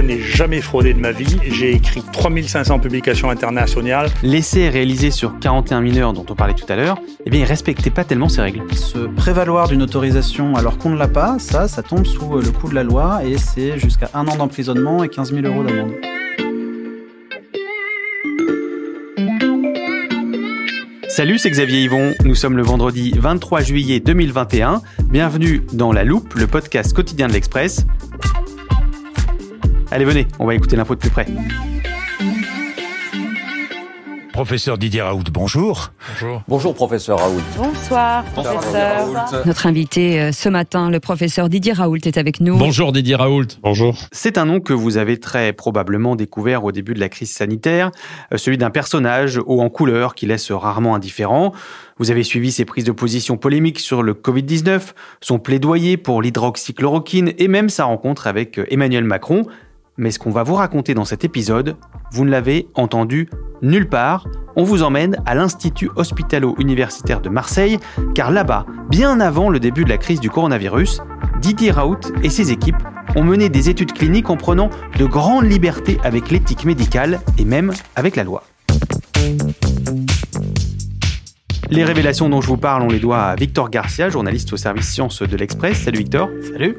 Je n'ai jamais fraudé de ma vie. J'ai écrit 3500 publications internationales. L'essai réalisé sur 41 mineurs dont on parlait tout à l'heure, eh bien, il respectait pas tellement ces règles. Se prévaloir d'une autorisation alors qu'on ne l'a pas, ça, ça tombe sous le coup de la loi et c'est jusqu'à un an d'emprisonnement et 15 000 euros d'amende. Salut, c'est Xavier Yvon. Nous sommes le vendredi 23 juillet 2021. Bienvenue dans La Loupe, le podcast quotidien de l'Express. Allez, venez, on va écouter l'info de plus près. Professeur Didier Raoult, bonjour. Bonjour. Bonjour, professeur Raoult. Bonsoir, professeur. Notre invité euh, ce matin, le professeur Didier Raoult, est avec nous. Bonjour Didier Raoult. Bonjour. C'est un nom que vous avez très probablement découvert au début de la crise sanitaire, euh, celui d'un personnage haut en couleur qui laisse rarement indifférent. Vous avez suivi ses prises de position polémiques sur le Covid-19, son plaidoyer pour l'hydroxychloroquine et même sa rencontre avec euh, Emmanuel Macron. Mais ce qu'on va vous raconter dans cet épisode, vous ne l'avez entendu nulle part. On vous emmène à l'Institut hospitalo-universitaire de Marseille, car là-bas, bien avant le début de la crise du coronavirus, Didier Raoult et ses équipes ont mené des études cliniques en prenant de grandes libertés avec l'éthique médicale et même avec la loi. Les révélations dont je vous parle, on les doit à Victor Garcia, journaliste au service sciences de l'Express. Salut Victor. Salut.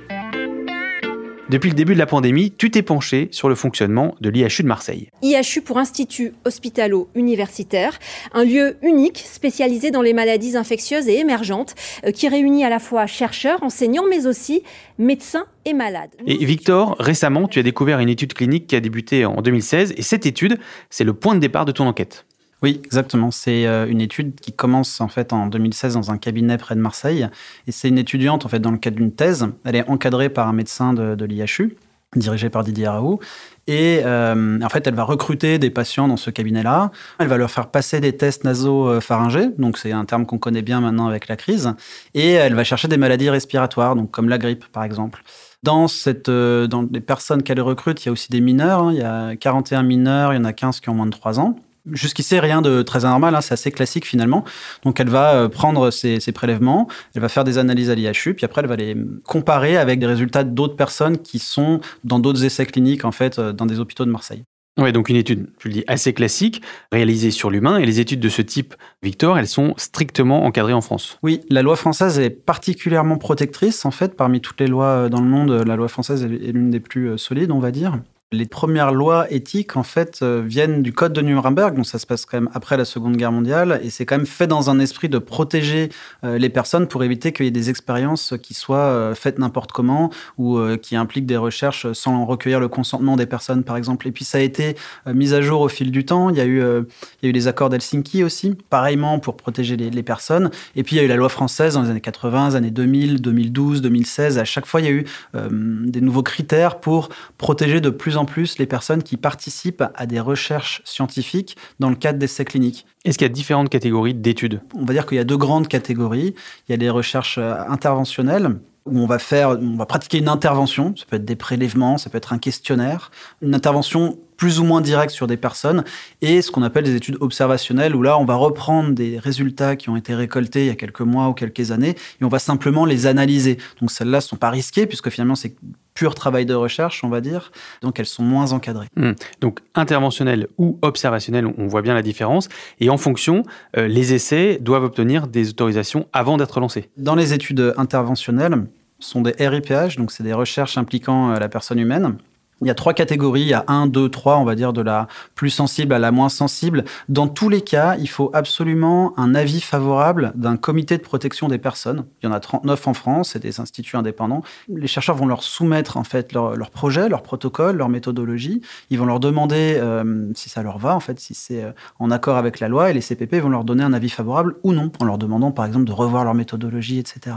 Depuis le début de la pandémie, tu t'es penché sur le fonctionnement de l'IHU de Marseille. IHU pour Institut Hospitalo-Universitaire, un lieu unique spécialisé dans les maladies infectieuses et émergentes euh, qui réunit à la fois chercheurs, enseignants, mais aussi médecins et malades. Et Victor, récemment, tu as découvert une étude clinique qui a débuté en 2016 et cette étude, c'est le point de départ de ton enquête. Oui, exactement. C'est euh, une étude qui commence en fait en 2016 dans un cabinet près de Marseille. Et c'est une étudiante en fait dans le cadre d'une thèse. Elle est encadrée par un médecin de, l'IHU, dirigé par Didier Raoult. Et euh, en fait, elle va recruter des patients dans ce cabinet-là. Elle va leur faire passer des tests nasopharyngés, donc c'est un terme qu'on connaît bien maintenant avec la crise. Et elle va chercher des maladies respiratoires, donc comme la grippe par exemple. Dans, euh, les personnes qu'elle recrute, il y a aussi des mineurs. Hein. Il y a 41 mineurs, il y en a 15 qui ont moins de 3 ans. Jusqu'ici, rien de très anormal, hein, c'est assez classique finalement. Donc elle va euh, prendre ces, ces, prélèvements, elle va faire des analyses à l'IHU, puis après elle va les comparer avec des résultats d'autres personnes qui sont dans d'autres essais cliniques en fait dans des hôpitaux de Marseille. Ouais, donc une étude, je le dis, assez classique, réalisée sur l'humain. Et les études de ce type, Victor, elles sont strictement encadrées en France. Oui, la loi française est particulièrement protectrice. En fait, parmi toutes les lois dans le monde, la loi française est l'une des plus solides, on va dire. Les premières lois éthiques, en fait, euh, viennent du Code de Nuremberg, donc ça se passe quand même après la Seconde Guerre mondiale, et c'est quand même fait dans un esprit de protéger euh, les personnes pour éviter qu'il y ait des expériences qui soient euh, faites n'importe comment ou qui impliquent des recherches sans recueillir le consentement des personnes, par exemple. Et puis ça a été mis à jour au fil du temps. Il y a eu, il y a eu les accords d'Helsinki aussi, pareillement pour protéger les, personnes. Et puis il y a eu la loi française dans les années 80, les années 2000, 2012, 2016. À chaque fois, il y a eu des nouveaux critères pour protéger de plus en en plus les personnes qui participent à des recherches scientifiques dans le cadre d'essais cliniques. Est-ce qu'il y a différentes catégories d'études? On va dire qu'il y a deux grandes catégories. Il y a les recherches interventionnelles, où on va faire, on va pratiquer une intervention. Ça peut être des prélèvements, ça peut être un questionnaire, une intervention plus ou moins directe sur des personnes, et ce qu'on appelle des études observationnelles, où là, on va reprendre des résultats qui ont été récoltés il y a quelques mois ou quelques années, et on va simplement les analyser. Donc celles-là ne sont pas risquées, puisque finalement, c'est pur travail de recherche, on va dire. Donc elles sont moins encadrées. Mmh. Donc interventionnel ou observationnel, on voit bien la différence. Et en fonction, euh, les essais doivent obtenir des autorisations avant d'être lancés. Dans les études interventionnelles, sont des RIPH, donc c'est des recherches impliquant euh, la personne humaine. Il y a trois catégories, il y a un, deux, trois, on va dire, de la plus sensible à la moins sensible. Dans tous les cas, il faut absolument un avis favorable d'un comité de protection des personnes. Il y en a 39 en France, c'est des instituts indépendants. Les chercheurs vont leur soumettre en fait leur, projet, leur protocole, leur méthodologie. Ils vont leur demander euh, si ça leur va, en fait, si c'est euh, en accord avec la loi, et les CPP vont leur donner un avis favorable ou non, en leur demandant par exemple de revoir leur méthodologie, etc.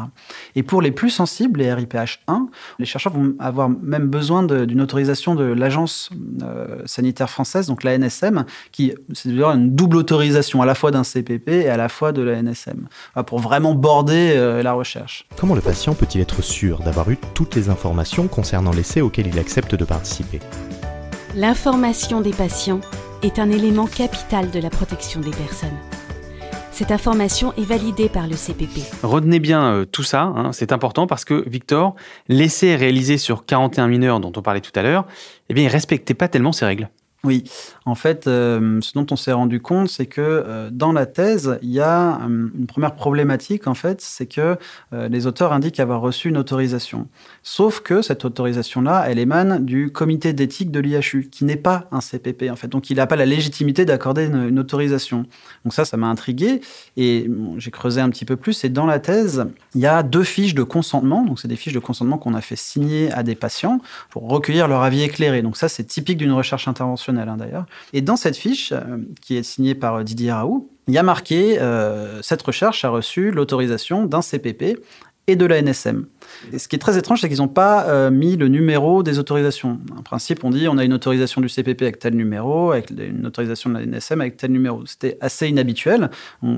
Et pour les plus sensibles, les RIPH 1, les chercheurs vont avoir même besoin d'une autorisation de l'Agence euh, sanitaire française, donc la NSM, qui c'est une double autorisation à la fois d'un CPP et à la fois de la NSM, pour vraiment border euh, la recherche. Comment le patient peut-il être sûr d'avoir eu toutes les informations concernant l'essai auquel il accepte de participer? L'information des patients est un élément capital de la protection des personnes. Cette information est validée par le CPP. Retenez bien euh, tout ça, hein, c'est important parce que, Victor, l'essai réalisé sur 41 mineurs dont on parlait tout à l'heure, eh bien, il respectait pas tellement ces règles. Oui, en fait, euh, ce dont on s'est rendu compte, c'est que euh, dans la thèse, il y a euh, une première problématique, en fait, c'est que les auteurs indiquent avoir reçu une autorisation. Sauf que cette autorisation-là, elle émane du comité d'éthique de l'IHU, qui n'est pas un CPP, en fait. Donc, il n'a pas la légitimité d'accorder une, autorisation. Donc ça, ça m'a intrigué. Et j'ai creusé un petit peu plus. Et dans la thèse, il y a deux fiches de consentement. Donc, c'est des fiches de consentement qu'on a fait signer à des patients pour recueillir leur avis éclairé. Donc ça, c'est typique d'une recherche interventionnelle Hein, d'ailleurs. Et dans cette fiche, euh, qui est signée par euh, Didier Raoult, il y a marqué euh, cette recherche a reçu l'autorisation d'un CPP et de la NSM. Et ce qui est très étrange, c'est qu'ils n'ont pas euh, mis le numéro des autorisations. En principe, on dit on a une autorisation du CPP avec tel numéro, avec une autorisation de la NSM avec tel numéro. C'était assez inhabituel.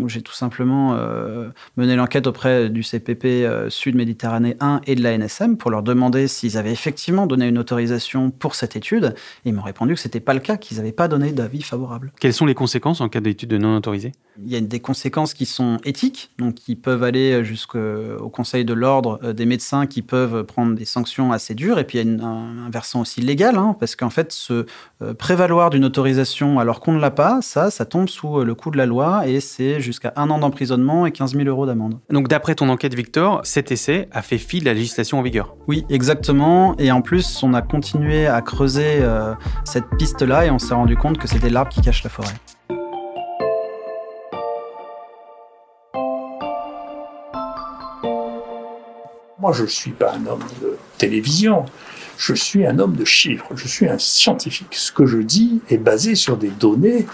J'ai tout simplement euh, mené l'enquête auprès du CPP euh, Sud-Méditerranée 1 et de la NSM pour leur demander s'ils avaient effectivement donné une autorisation pour cette étude. Et ils m'ont répondu que ce n'était pas le cas, qu'ils n'avaient pas donné d'avis favorable. Quelles sont les conséquences en cas d'étude non autorisée? Il y a des conséquences qui sont éthiques, donc qui peuvent aller jusqu'au Conseil de l'ordre des médecins qui peuvent prendre des sanctions assez dures. Et puis il y a un, versant aussi légal, hein, parce qu'en fait, se euh, prévaloir d'une autorisation alors qu'on ne l'a pas, ça, ça tombe sous euh, le coup de la loi et c'est jusqu'à un an d'emprisonnement et 15 000 euros d'amende. Donc d'après ton enquête, Victor, cet essai a fait fi de la législation en vigueur Oui, exactement. Et en plus, on a continué à creuser euh, cette piste-là et on s'est rendu compte que c'était l'arbre qui cache la forêt. Moi, je ne suis pas un homme de télévision, je suis un homme de chiffres, je suis un scientifique. Ce que je dis est basé sur des données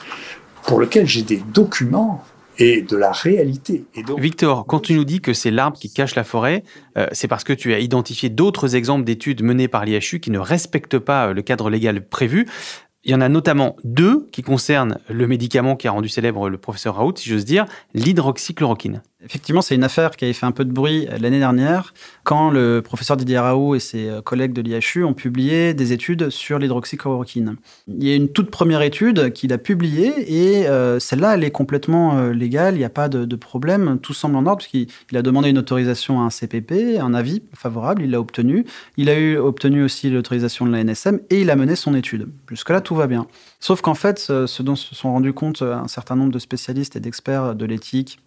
pour lesquelles j'ai des documents et de la réalité. Et donc... Victor, quand tu nous dis que c'est l'arbre qui cache la forêt, euh, c'est parce que tu as identifié d'autres exemples d'études menées par l'IHU qui ne respectent pas le cadre légal prévu. Il y en a notamment deux qui concernent le médicament qui a rendu célèbre le professeur Raoult, si j'ose dire, l'hydroxychloroquine. Effectivement, c'est une affaire qui avait fait un peu de bruit l'année dernière quand le professeur Didier Raoult et ses collègues de l'IHU ont publié des études sur l'hydroxychloroquine. Il y a une toute première étude qu'il a publiée et euh, celle-là, elle est complètement euh, légale, il n'y a pas de, de, problème, tout semble en ordre puisqu'il a demandé une autorisation à un CPP, un avis favorable, il l'a obtenu. Il a eu obtenu aussi l'autorisation de la NSM et il a mené son étude. Jusque-là, tout va bien. Sauf qu'en fait, ce dont se sont rendus compte un certain nombre de spécialistes et d'experts de l'éthique,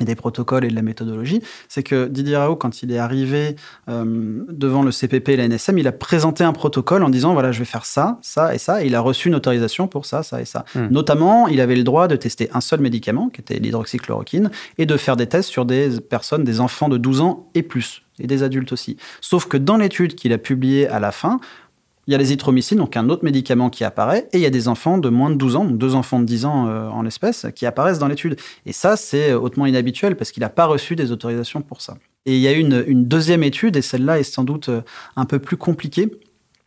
et des protocoles et de la méthodologie, c'est que Didier Raoult, quand il est arrivé euh, devant le CPP et la NSM, il a présenté un protocole en disant voilà, je vais faire ça, ça et ça, et il a reçu une autorisation pour ça, ça et ça. Hmm. Notamment, il avait le droit de tester un seul médicament, qui était l'hydroxychloroquine, et de faire des tests sur des personnes, des enfants de 12 ans et plus, et des adultes aussi. Sauf que dans l'étude qu'il a publiée à la fin, il y a l'azithromycine, donc un autre médicament qui apparaît, et il y a des enfants de moins de 12 ans, donc deux enfants de 10 ans euh, en l'espèce, qui apparaissent dans l'étude. Et ça, c'est hautement inhabituel parce qu'il n'a pas reçu des autorisations pour ça. Et il y a une, deuxième étude, et celle-là est sans doute euh, un peu plus compliquée.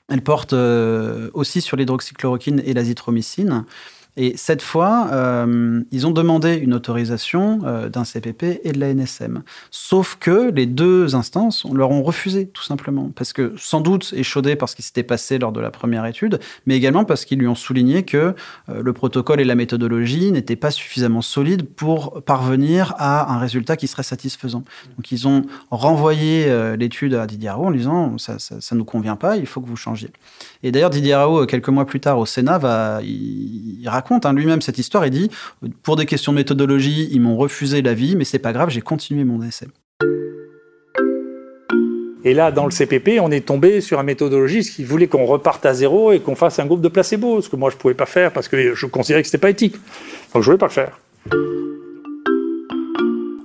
Elle porte euh, aussi sur l'hydroxychloroquine et l'azithromycine. Et cette fois, euh, ils ont demandé une autorisation euh, d'un CPP et de la NSM. Sauf que les deux instances leur ont refusé, tout simplement. Parce que, sans doute, échaudé par ce qui s'était passé lors de la première étude, mais également parce qu'ils lui ont souligné que euh, le protocole et la méthodologie n'étaient pas suffisamment solides pour parvenir à un résultat qui serait satisfaisant. Donc, ils ont renvoyé l'étude à Didier Raoult en disant ça, ça, nous convient pas, il faut que vous changiez. Et d'ailleurs, Didier Raoult, quelques mois plus tard, au Sénat, va, il, il hein, lui-même cette histoire et dit pour des questions de méthodologie, ils m'ont refusé l'avis, mais c'est pas grave, j'ai continué mon essai. Et là, dans le CPP, on est tombé sur un méthodologiste qui voulait qu'on reparte à zéro et qu'on fasse un groupe de placebo, ce que moi je ne pouvais pas faire parce que je considérais que ce n'était pas éthique. Donc je ne voulais pas le faire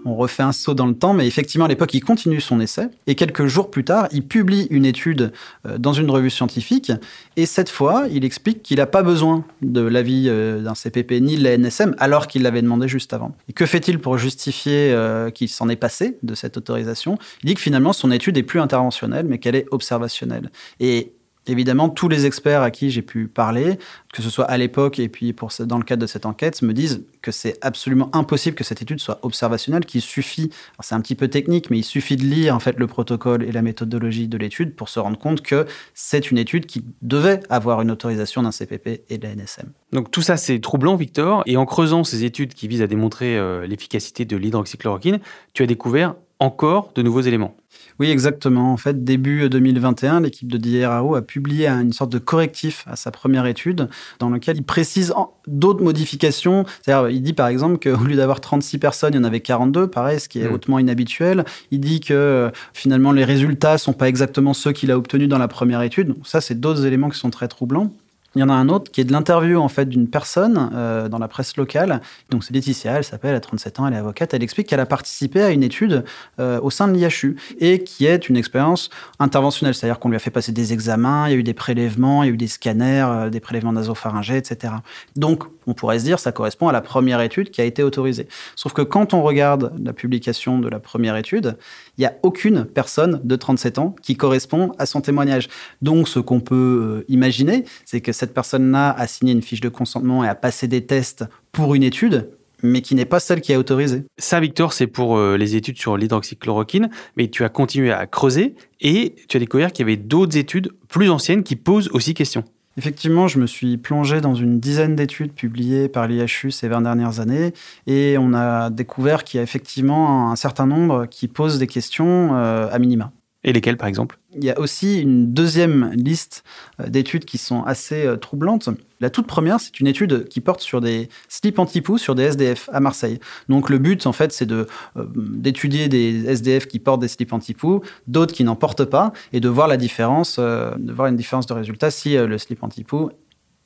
on refait un saut dans le temps, mais effectivement, à l'époque, il continue son essai. Et quelques jours plus tard, il publie une étude euh, dans une revue scientifique. Et cette fois, il explique qu'il n'a pas besoin de l'avis euh, d'un CPP ni de la NSM, alors qu'il l'avait demandé juste avant. Et que fait-il pour justifier euh, qu'il s'en est passé de cette autorisation? Il dit que finalement, son étude est plus interventionnelle, mais qu'elle est observationnelle. Et Évidemment, tous les experts à qui j'ai pu parler, que ce soit à l'époque et puis dans le cadre de cette enquête, me disent que c'est absolument impossible que cette étude soit observationnelle, qu'il suffit, c'est un petit peu technique, mais il suffit de lire en fait le protocole et la méthodologie de l'étude pour se rendre compte que c'est une étude qui devait avoir une autorisation d'un CPP et de la NSM. Donc tout ça c'est troublant, Victor, et en creusant ces études qui visent à démontrer euh, l'efficacité de l'hydroxychloroquine, tu as découvert encore de nouveaux éléments. Oui, exactement. En fait, début 2021, l'équipe de DRAO a publié une sorte de correctif à sa première étude dans lequel il précise d'autres modifications. C'est-à-dire, il dit par exemple qu'au lieu d'avoir 36 personnes, il y en avait 42, pareil, ce qui est mmh. hautement inhabituel. Il dit que euh, finalement, les résultats sont pas exactement ceux qu'il a obtenus dans la première étude. Donc, ça, c'est d'autres éléments qui sont très troublants. Il y en a un autre qui est de l'interview en fait d'une personne euh, dans la presse locale. Donc c'est Laetitia, elle s'appelle, elle a 37 ans, elle est avocate. Elle explique qu'elle a participé à une étude euh, au sein de l'IHU et qui est une expérience interventionnelle, c'est-à-dire qu'on lui a fait passer des examens, il y a eu des prélèvements, il y a eu des scanners, euh, des prélèvements nasopharyngés, etc. Donc on pourrait se dire ça correspond à la première étude qui a été autorisée. Sauf que quand on regarde la publication de la première étude, il n'y a aucune personne de 37 ans qui correspond à son témoignage. Donc ce qu'on peut imaginer, c'est que cette personne-là a signé une fiche de consentement et a passé des tests pour une étude, mais qui n'est pas celle qui est autorisée. Ça, Victor, c'est pour euh, les études sur l'hydroxychloroquine, mais tu as continué à creuser et tu as découvert qu'il y avait d'autres études plus anciennes qui posent aussi question. Effectivement, je me suis plongé dans une dizaine d'études publiées par l'IHU ces 20 dernières années et on a découvert qu'il y a effectivement un certain nombre qui posent des questions euh, à minima. Et lesquelles, par exemple? Il y a aussi une deuxième liste euh, d'études qui sont assez euh, troublantes. La toute première, c'est une étude qui porte sur des slips anti-poux sur des SDF à Marseille. Donc le but, en fait, c'est de, euh, d'étudier des SDF qui portent des slips anti-poux, d'autres qui n'en portent pas, et de voir la différence, de voir une différence de résultat si le slip anti-poux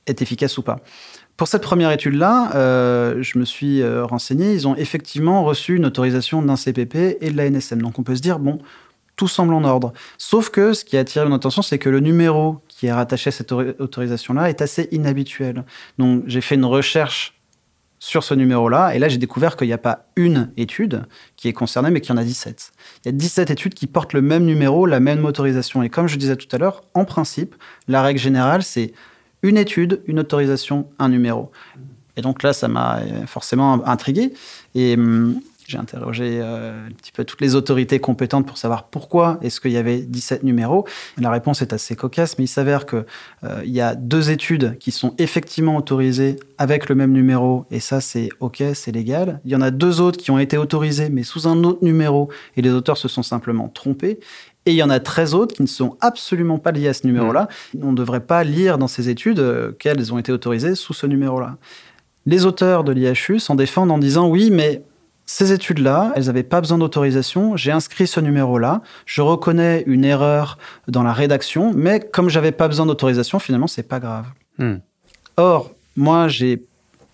est efficace ou pas. Pour cette première étude-là, je me suis renseigné. Ils ont effectivement reçu une autorisation d'un CPP et de la NSM. Donc on peut se dire, bon, tout semble en ordre. Sauf que ce qui a attiré mon attention, c'est que le numéro qui est rattaché à cette autorisation-là est assez inhabituel. Donc j'ai fait une recherche sur ce numéro-là, et là j'ai découvert qu'il n'y a pas une étude qui est concernée, mais qu'il y en a 17. Il y a 17 études qui portent le même numéro, la même autorisation. Et comme je disais tout à l'heure, en principe, la règle générale, c'est une étude, une autorisation, un numéro. Et donc là, ça m'a forcément intrigué. Et hum, j'ai interrogé euh, un petit peu toutes les autorités compétentes pour savoir pourquoi est-ce qu'il y avait 17 numéros. La réponse est assez cocasse, mais il s'avère qu'il euh, y a deux études qui sont effectivement autorisées avec le même numéro, et ça c'est OK, c'est légal. Il y en a deux autres qui ont été autorisées, mais sous un autre numéro, et les auteurs se sont simplement trompés. Et il y en a 13 autres qui ne sont absolument pas liés à ce numéro-là. Mmh. On ne devrait pas lire dans ces études euh, qu'elles ont été autorisées sous ce numéro-là. Les auteurs de l'IHU s'en défendent en disant oui, mais ces études-là, elles n'avaient pas besoin d'autorisation. J'ai inscrit ce numéro-là. Je reconnais une erreur dans la rédaction, mais comme j'avais pas besoin d'autorisation, finalement, c'est pas grave. Hmm. Or, moi, j'ai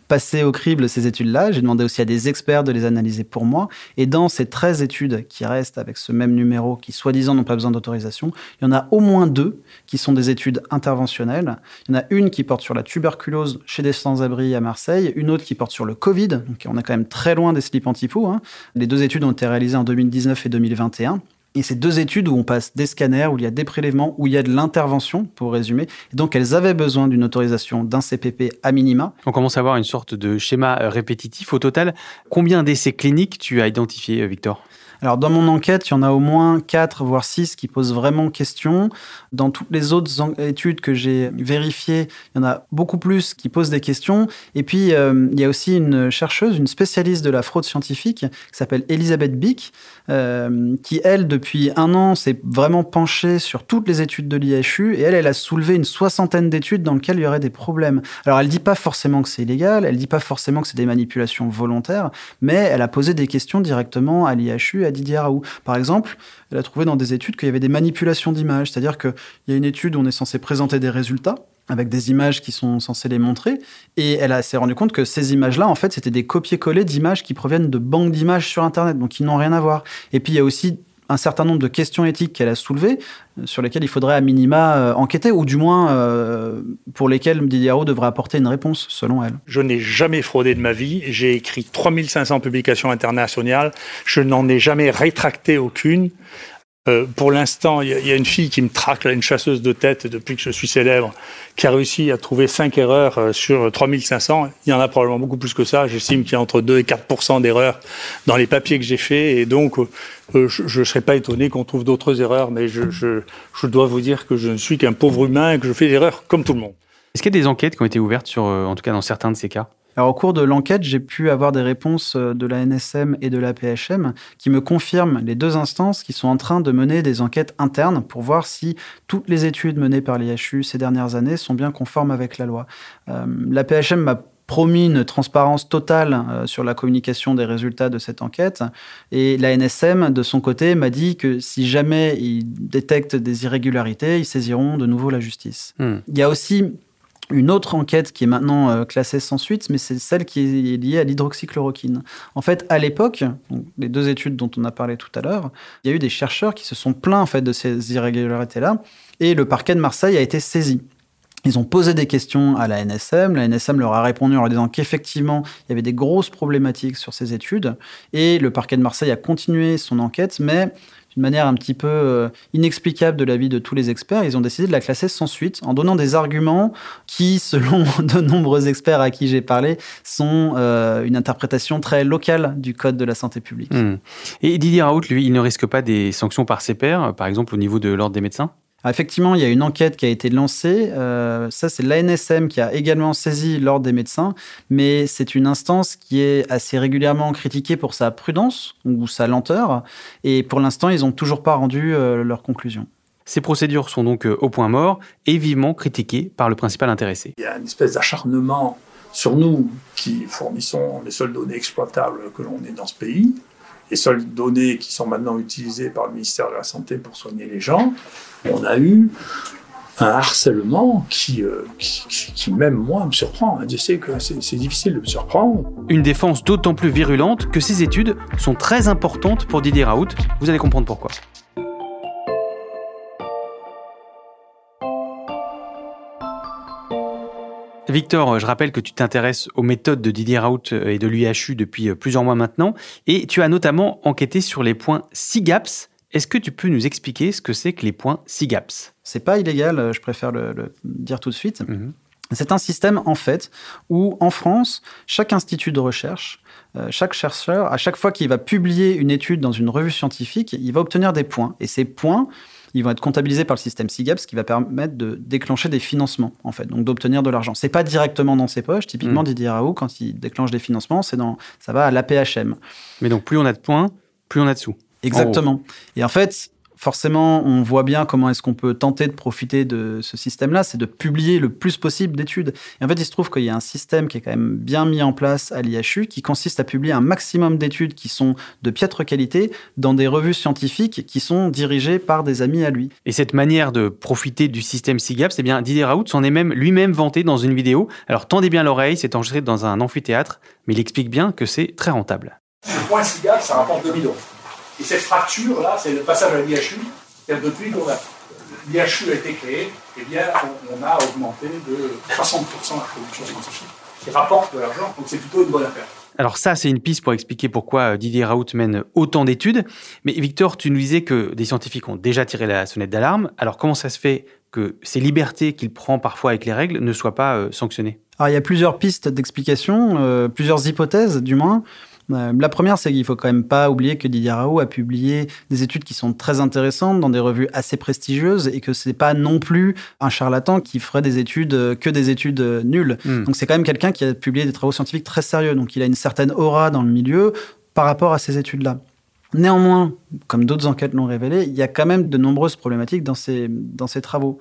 passé au crible ces études-là. J'ai demandé aussi à des experts de les analyser pour moi. Et dans ces 13 études qui restent avec ce même numéro, qui soi-disant n'ont pas besoin d'autorisation, il y en a au moins deux qui sont des études interventionnelles. Il y en a une qui porte sur la tuberculose chez des sans-abri à Marseille, une autre qui porte sur le Covid. Donc on est quand même très loin des slips anti hein. Les deux études ont été réalisées en 2019 et 2021. Et c'est deux études où on passe des scanners, où il y a des prélèvements, où il y a de l'intervention, pour résumer. Et donc, elles avaient besoin d'une autorisation d'un CPP à minima. On commence à avoir une sorte de schéma euh, répétitif. Au total, combien d'essais cliniques tu as identifié, euh, Victor? Alors dans mon enquête, il y en a au moins 4 voire 6 qui posent vraiment question. Dans toutes les autres études que j'ai vérifiées, il y en a beaucoup plus qui posent des questions. Et puis euh, il y a aussi une chercheuse, une spécialiste de la fraude scientifique qui s'appelle Elisabeth Bick, euh, qui elle depuis un an s'est vraiment penchée sur toutes les études de l'IHU et elle, elle a soulevé une soixantaine d'études dans lesquelles il y aurait des problèmes. Alors elle dit pas forcément que c'est illégal, elle dit pas forcément que c'est des manipulations volontaires, mais elle a posé des questions directement à l'IHU Didier Raoult. Par exemple, elle a trouvé dans des études qu'il y avait des manipulations d'images, c'est-à-dire qu'il y a une étude où on est censé présenter des résultats avec des images qui sont censées les montrer. Et elle s'est rendue compte que ces images-là, en fait, c'était des copier-coller d'images qui proviennent de banques d'images sur Internet, donc qui n'ont rien à voir. Et puis, il y a aussi un certain nombre de questions éthiques qu'elle a soulevées, euh, sur lesquelles il faudrait à minima euh, enquêter, ou du moins euh, pour lesquelles Didier devrait apporter une réponse, selon elle. Je n'ai jamais fraudé de ma vie. J'ai écrit 3500 publications internationales. Je n'en ai jamais rétracté aucune. Euh, pour l'instant, il y, a une fille qui me traque, une chasseuse de tête depuis que je suis célèbre, qui a réussi à trouver 5 erreurs euh, sur 3500. Il y en a probablement beaucoup plus que ça. J'estime qu'il y a entre 2 et 4 d'erreurs dans les papiers que j'ai faits. Et donc, euh, je ne serais pas étonné qu'on trouve d'autres erreurs. Mais je, je, dois vous dire que je ne suis qu'un pauvre humain et que je fais des erreurs comme tout le monde. Est-ce qu'il y a des enquêtes qui ont été ouvertes sur, en tout cas dans certains de ces cas? Alors, au cours de l'enquête, j'ai pu avoir des réponses euh, de la NSM et de la PHM qui me confirment les deux instances qui sont en train de mener des enquêtes internes pour voir si toutes les études menées par l'IHU ces dernières années sont bien conformes avec la loi. Euh, la PHM m'a promis une transparence totale euh, sur la communication des résultats de cette enquête. Et la NSM, de son côté, m'a dit que si jamais ils détectent des irrégularités, ils saisiront de nouveau la justice. Hmm. Il y a aussi une autre enquête qui est maintenant euh, classée sans suite, mais c'est celle qui est liée à l'hydroxychloroquine. En fait, à l'époque, les deux études dont on a parlé tout à l'heure, il y a eu des chercheurs qui se sont plaints en fait de ces irrégularités-là, et le parquet de Marseille a été saisi. Ils ont posé des questions à la NSM. La NSM leur a répondu en leur disant qu'effectivement, il y avait des grosses problématiques sur ces études. Et le parquet de Marseille a continué son enquête, mais d'une manière un petit peu euh, inexplicable de l'avis de tous les experts, ils ont décidé de la classer sans suite en donnant des arguments qui, selon de nombreux experts à qui j'ai parlé, sont euh, une interprétation très locale du Code de la santé publique. Hmm. Et Didier Raoult, lui, il ne risque pas des sanctions par ses pairs, par exemple au niveau de l'ordre des médecins? Ah, effectivement, il y a une enquête qui a été lancée. Euh, ça, c'est l'ANSM qui a également saisi l'Ordre des médecins, mais c'est une instance qui est assez régulièrement critiquée pour sa prudence ou sa lenteur. Et pour l'instant, ils n'ont toujours pas rendu euh, leur conclusion. Ces procédures sont donc euh, au point mort et vivement critiquées par le principal intéressé. Il y a une espèce d'acharnement sur nous qui fournissons les seules données exploitables que l'on ait dans ce pays les seules données qui sont maintenant utilisées par le ministère de la Santé pour soigner les gens, on a eu un harcèlement qui, euh, qui, même moi, me surprend. Je sais que c'est difficile de me surprendre. Une défense d'autant plus virulente que ces études sont très importantes pour Didier Raoult. Vous allez comprendre pourquoi. Victor, je rappelle que tu t'intéresses aux méthodes de Didier Raoult et de l'UHU depuis plusieurs mois maintenant, et tu as notamment enquêté sur les points SIGAPS. Est-ce que tu peux nous expliquer ce que c'est que les points SIGAPS? C'est pas illégal, je préfère le, dire tout de suite. Mhm. C'est un système, en fait, où en France, chaque institut de recherche, euh, chaque chercheur, à chaque fois qu'il va publier une étude dans une revue scientifique, il va obtenir des points. Et ces points, ils vont être comptabilisés par le système SIGAP, ce qui va permettre de déclencher des financements, en fait, donc d'obtenir de l'argent. C'est pas directement dans ses poches. Typiquement, mm. Didier Raoult, quand il déclenche des financements, c'est dans, ça va à l'APHM. Mais donc, plus on a de points, plus on a de sous. Exactement. Et en fait, forcément, on voit bien comment est-ce qu'on peut tenter de profiter de ce système-là, c'est de publier le plus possible d'études. Et en fait, il se trouve qu'il y a un système qui est quand même bien mis en place à l'IHU, qui consiste à publier un maximum d'études qui sont de piètre qualité dans des revues scientifiques qui sont dirigées par des amis à lui. Et cette manière de profiter du système SIGAP, c'est bien Didier Raoult s'en est même lui-même vanté dans une vidéo. Alors tendez bien l'oreille, c'est enregistré dans un amphithéâtre, mais il explique bien que c'est très rentable. Le point SIGAP, ça rapporte 2000 euros. Et cette fracture-là, c'est le passage à l'IHU. Depuis que l'IHU a été créé, eh bien, on, a augmenté de 60% la production scientifique, qui rapporte de l'argent, donc c'est plutôt une bonne affaire. Alors ça, c'est une piste pour expliquer pourquoi euh, Didier Raoult mène autant d'études. Mais Victor, tu nous disais que des scientifiques ont déjà tiré la sonnette d'alarme. Alors comment ça se fait que ces libertés qu'il prend parfois avec les règles ne soient pas euh, sanctionnées? Alors il y a plusieurs pistes d'explication, euh, plusieurs hypothèses du moins. Euh, la première, c'est qu'il faut quand même pas oublier que Didier Raoult a publié des études qui sont très intéressantes dans des revues assez prestigieuses et que c'est pas non plus un charlatan qui ferait des études euh, que des études euh, nulles. Hmm. Donc c'est quand même quelqu'un qui a publié des travaux scientifiques très sérieux. Donc il a une certaine aura dans le milieu par rapport à ces études-là. Néanmoins, comme d'autres enquêtes l'ont révélé, il y a quand même de nombreuses problématiques dans ces, dans ces travaux.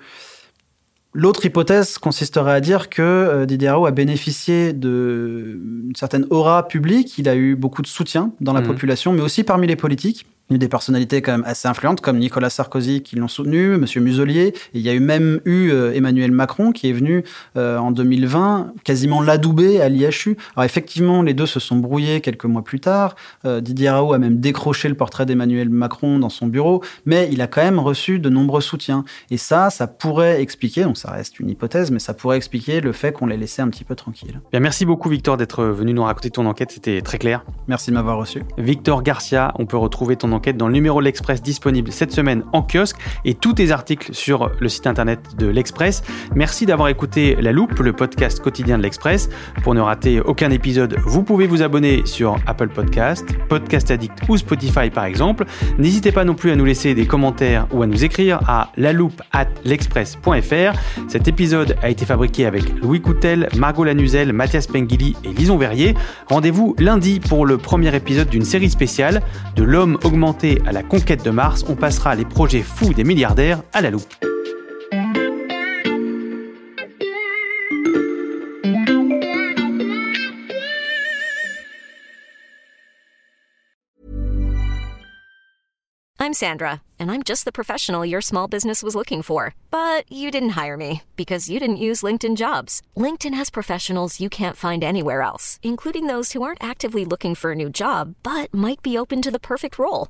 L'autre hypothèse consisterait à dire que euh, Didier Raoult a bénéficié d'une certaine aura publique, il a eu beaucoup de soutien dans la mmh. population, mais aussi parmi les politiques, des personnalités quand même assez influentes comme Nicolas Sarkozy qui l'ont soutenu, Monsieur Muselier. il y a eu même eu euh, Emmanuel Macron qui est venu euh, en 2020 quasiment l'adouber à l'IHU. Alors effectivement, les deux se sont brouillés quelques mois plus tard. Euh, Didier Raoult a même décroché le portrait d'Emmanuel Macron dans son bureau, mais il a quand même reçu de nombreux soutiens. Et ça, ça pourrait expliquer, donc ça reste une hypothèse, mais ça pourrait expliquer le fait qu'on l'ait laissé un petit peu tranquille. Bien, merci beaucoup Victor d'être venu nous raconter ton enquête, c'était très clair. Merci de m'avoir reçu. Victor Garcia, on peut retrouver ton dans le numéro de l'Express disponible cette semaine en kiosque et tous tes articles sur le site internet de l'Express. Merci d'avoir écouté La Loupe, le podcast quotidien de l'Express. Pour ne rater aucun épisode, vous pouvez vous abonner sur Apple Podcast, Podcast Addict ou Spotify par exemple. N'hésitez pas non plus à nous laisser des commentaires ou à nous écrire à loupe at l'express.fr. Cet épisode a été fabriqué avec Louis Coutel, Margot Lanuzel, Mathias Pengili et Lison Verrier. Rendez-vous lundi pour le premier épisode d'une série spéciale de l'homme augmenté à la conquête de Mars. On passera les projets fous des milliardaires à la loupe. I'm Sandra, and I'm just the professional your small business was looking for. But you didn't hire me because you didn't use LinkedIn jobs. LinkedIn has professionals you can't find anywhere else, including those who aren't actively looking for a new job but might be open to the perfect role,